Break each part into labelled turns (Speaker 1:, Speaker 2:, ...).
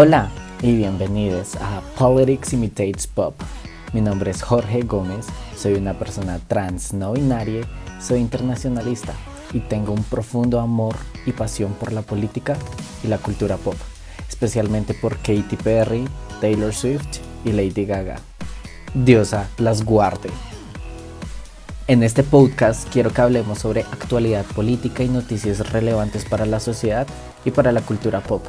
Speaker 1: Hola y bienvenidos a Politics Imitates Pop. Mi nombre es Jorge Gómez, soy una persona trans no binaria, soy internacionalista y tengo un profundo amor y pasión por la política y la cultura pop, especialmente por Katy Perry, Taylor Swift y Lady Gaga. Diosa las guarde. En este podcast quiero que hablemos sobre actualidad política y noticias relevantes para la sociedad y para la cultura pop.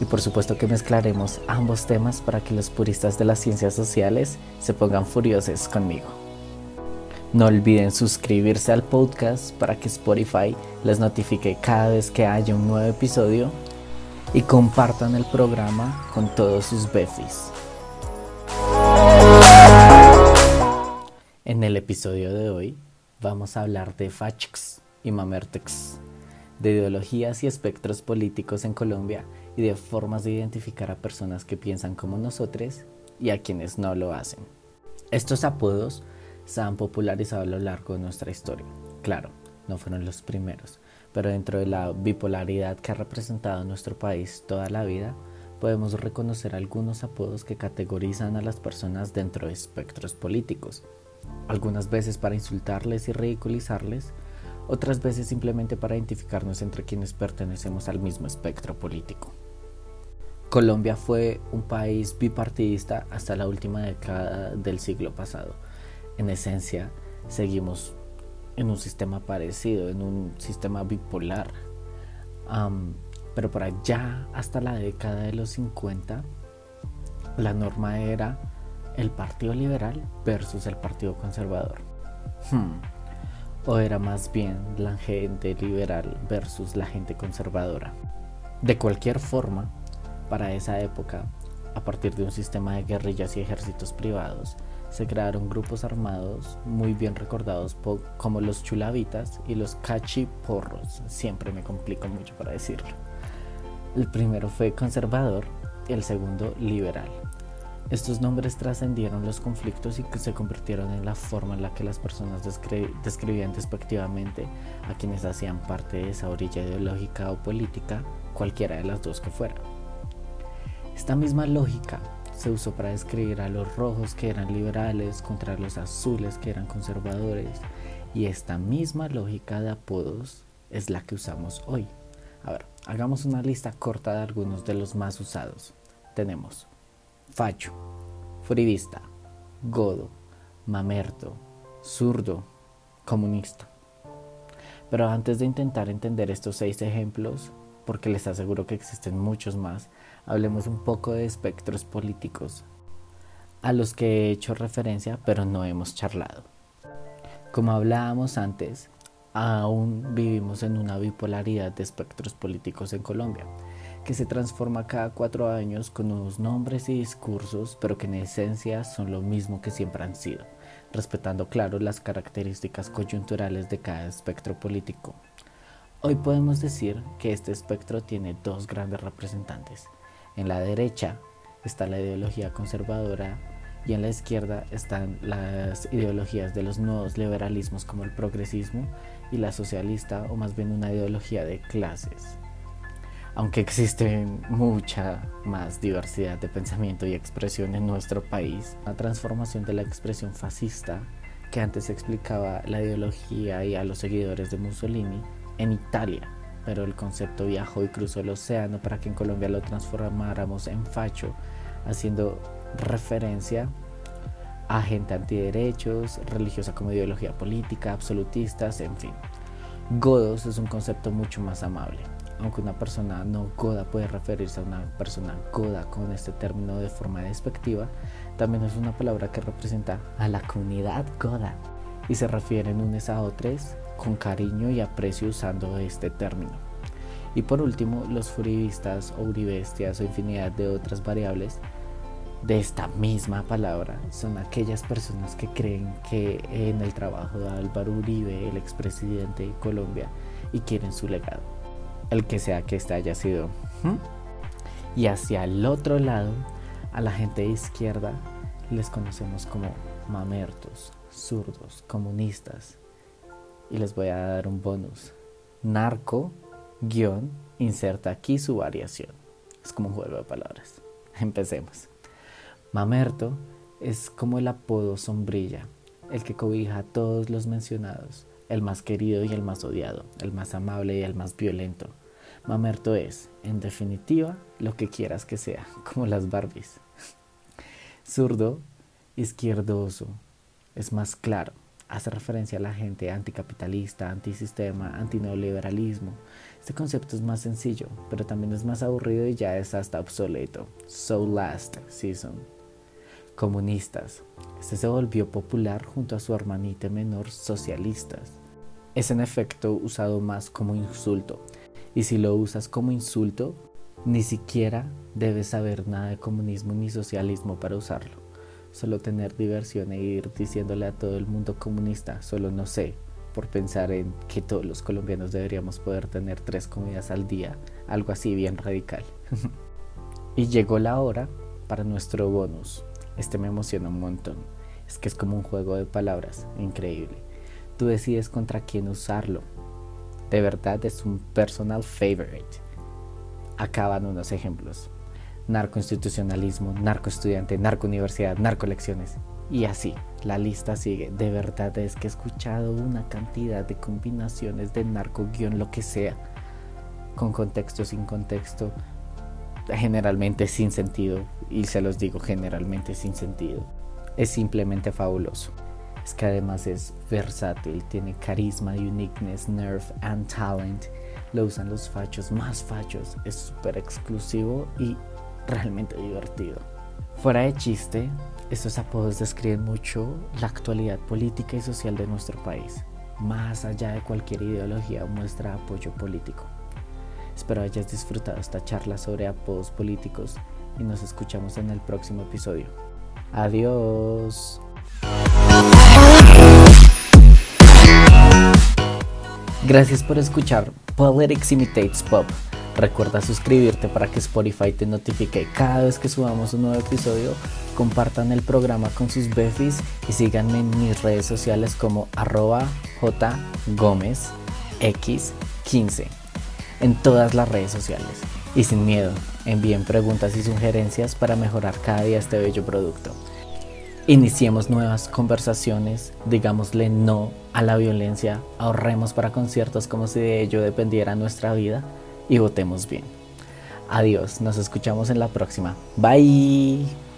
Speaker 1: Y por supuesto que mezclaremos ambos temas para que los puristas de las ciencias sociales se pongan furiosos conmigo. No olviden suscribirse al podcast para que Spotify les notifique cada vez que haya un nuevo episodio y compartan el programa con todos sus befis. En el episodio de hoy vamos a hablar de Fachx y Mamertex, de ideologías y espectros políticos en Colombia y de formas de identificar a personas que piensan como nosotros y a quienes no lo hacen. Estos apodos se han popularizado a lo largo de nuestra historia. Claro, no fueron los primeros, pero dentro de la bipolaridad que ha representado nuestro país toda la vida, podemos reconocer algunos apodos que categorizan a las personas dentro de espectros políticos, algunas veces para insultarles y ridiculizarles, otras veces simplemente para identificarnos entre quienes pertenecemos al mismo espectro político. Colombia fue un país bipartidista hasta la última década del siglo pasado. En esencia, seguimos en un sistema parecido, en un sistema bipolar. pero por allá, hasta la década de los 50, la norma era el Partido Liberal versus el Partido Conservador. Hmm. O era más bien la gente liberal versus la gente conservadora. De cualquier forma, para esa época, a partir de un sistema de guerrillas y ejércitos privados, se crearon grupos armados muy bien recordados como los chulavitas y los cachiporros. Siempre me complico mucho para decirlo. El primero fue conservador y el segundo liberal. Estos nombres trascendieron los conflictos y se convirtieron en la forma en la que las personas describían despectivamente a quienes hacían parte de esa orilla ideológica o política, cualquiera de las dos que fuera. Esta misma lógica se usó para describir a los rojos que eran liberales contra los azules que eran conservadores y esta misma lógica de apodos es la que usamos hoy. A ver, hagamos una lista corta de algunos de los más usados. Tenemos facho, furibista, godo, mamerto, zurdo, comunista. Pero antes de intentar entender estos seis ejemplos, porque les aseguro que existen muchos más, hablemos un poco de espectros políticos a los que he hecho referencia pero no hemos charlado. Como hablábamos antes, aún vivimos en una bipolaridad de espectros políticos en Colombia que se transforma cada cuatro años con nuevos nombres y discursos, pero que en esencia son lo mismo que siempre han sido, respetando claro las características coyunturales de cada espectro político. Hoy podemos decir que este espectro tiene dos grandes representantes. En la derecha está la ideología conservadora y en la izquierda están las ideologías de los nuevos liberalismos como el progresismo y la socialista o más bien una ideología de clases aunque existe mucha más diversidad de pensamiento y expresión en nuestro país, la transformación de la expresión fascista que antes explicaba la ideología y a los seguidores de Mussolini en Italia, pero el concepto viajó y cruzó el océano para que en Colombia lo transformáramos en facho, haciendo referencia a gente antiderechos, religiosa como ideología política, absolutistas, en fin. Godos es un concepto mucho más amable aunque una persona no goda puede referirse a una persona goda con este término de forma despectiva, también es una palabra que representa a la comunidad goda y se refieren unos a otros con cariño y aprecio usando este término. Y por último, los furibistas o uribestias o infinidad de otras variables de esta misma palabra son aquellas personas que creen que en el trabajo de Álvaro Uribe, el expresidente de Colombia, y quieren su legado el que sea que este haya sido. Y hacia el otro lado, a la gente de izquierda les conocemos como mamertos, zurdos, comunistas. Y les voy a dar un bonus. Narco, guion, inserta aquí su variación. Es como un juego de palabras. Empecemos. Mamerto es como el apodo sombrilla, el que cobija a todos los mencionados, el más querido y el más odiado, el más amable y el más violento. Mamerto es, en definitiva, lo que quieras que sea, como las Barbies. Zurdo, izquierdoso, es más claro, hace referencia a la gente anticapitalista, antisistema, antineoliberalismo. Este concepto es más sencillo, pero también es más aburrido y ya es hasta obsoleto. So last season. Comunistas. Este se volvió popular junto a su hermanita menor socialistas. Es en efecto usado más como insulto. Y si lo usas como insulto, ni siquiera debes saber nada de comunismo ni socialismo para usarlo solo tener diversión e ir diciéndole a todo el mundo comunista, solo no sé, por pensar en que todos los colombianos deberíamos poder tener tres comidas al día, algo así bien radical. y llegó la hora para nuestro bonus. Este me emociona un montón. Es que es como un juego de palabras, increíble. Tú decides contra quién usarlo. De verdad es un personal favorite. Acaban unos ejemplos narcoinstitucionalismo, narcoestudiante, narcouniversidad, narcolecciones. Y así, la lista sigue. De verdad es que he escuchado una cantidad de combinaciones de narco guion lo que sea, con contexto, sin contexto, generalmente sin sentido, y se los digo generalmente sin sentido. Es simplemente fabuloso. Es que además es versátil, tiene carisma, uniqueness, nerve and talent. Lo usan los fachos más fachos, es súper exclusivo y realmente divertido. Fuera de chiste, estos apodos describen mucho la actualidad política y social de nuestro país, más allá de cualquier ideología o muestra apoyo político. Espero hayas disfrutado esta charla sobre apodos políticos y nos escuchamos en el próximo episodio. Adiós. Gracias por escuchar Politics Imitates Pop. Recuerda suscribirte para que Spotify te notifique cada vez que subamos un nuevo episodio. Compartan el programa con sus befis y síganme en mis redes sociales como arroba jgomezx15 en todas las redes sociales. Y sin miedo, envíen preguntas y sugerencias para mejorar cada día este bello producto. Iniciemos nuevas conversaciones, digámosle no a la violencia, ahorremos para conciertos como si de ello dependiera nuestra vida y votemos bien. Adiós, nos escuchamos en la próxima. Bye.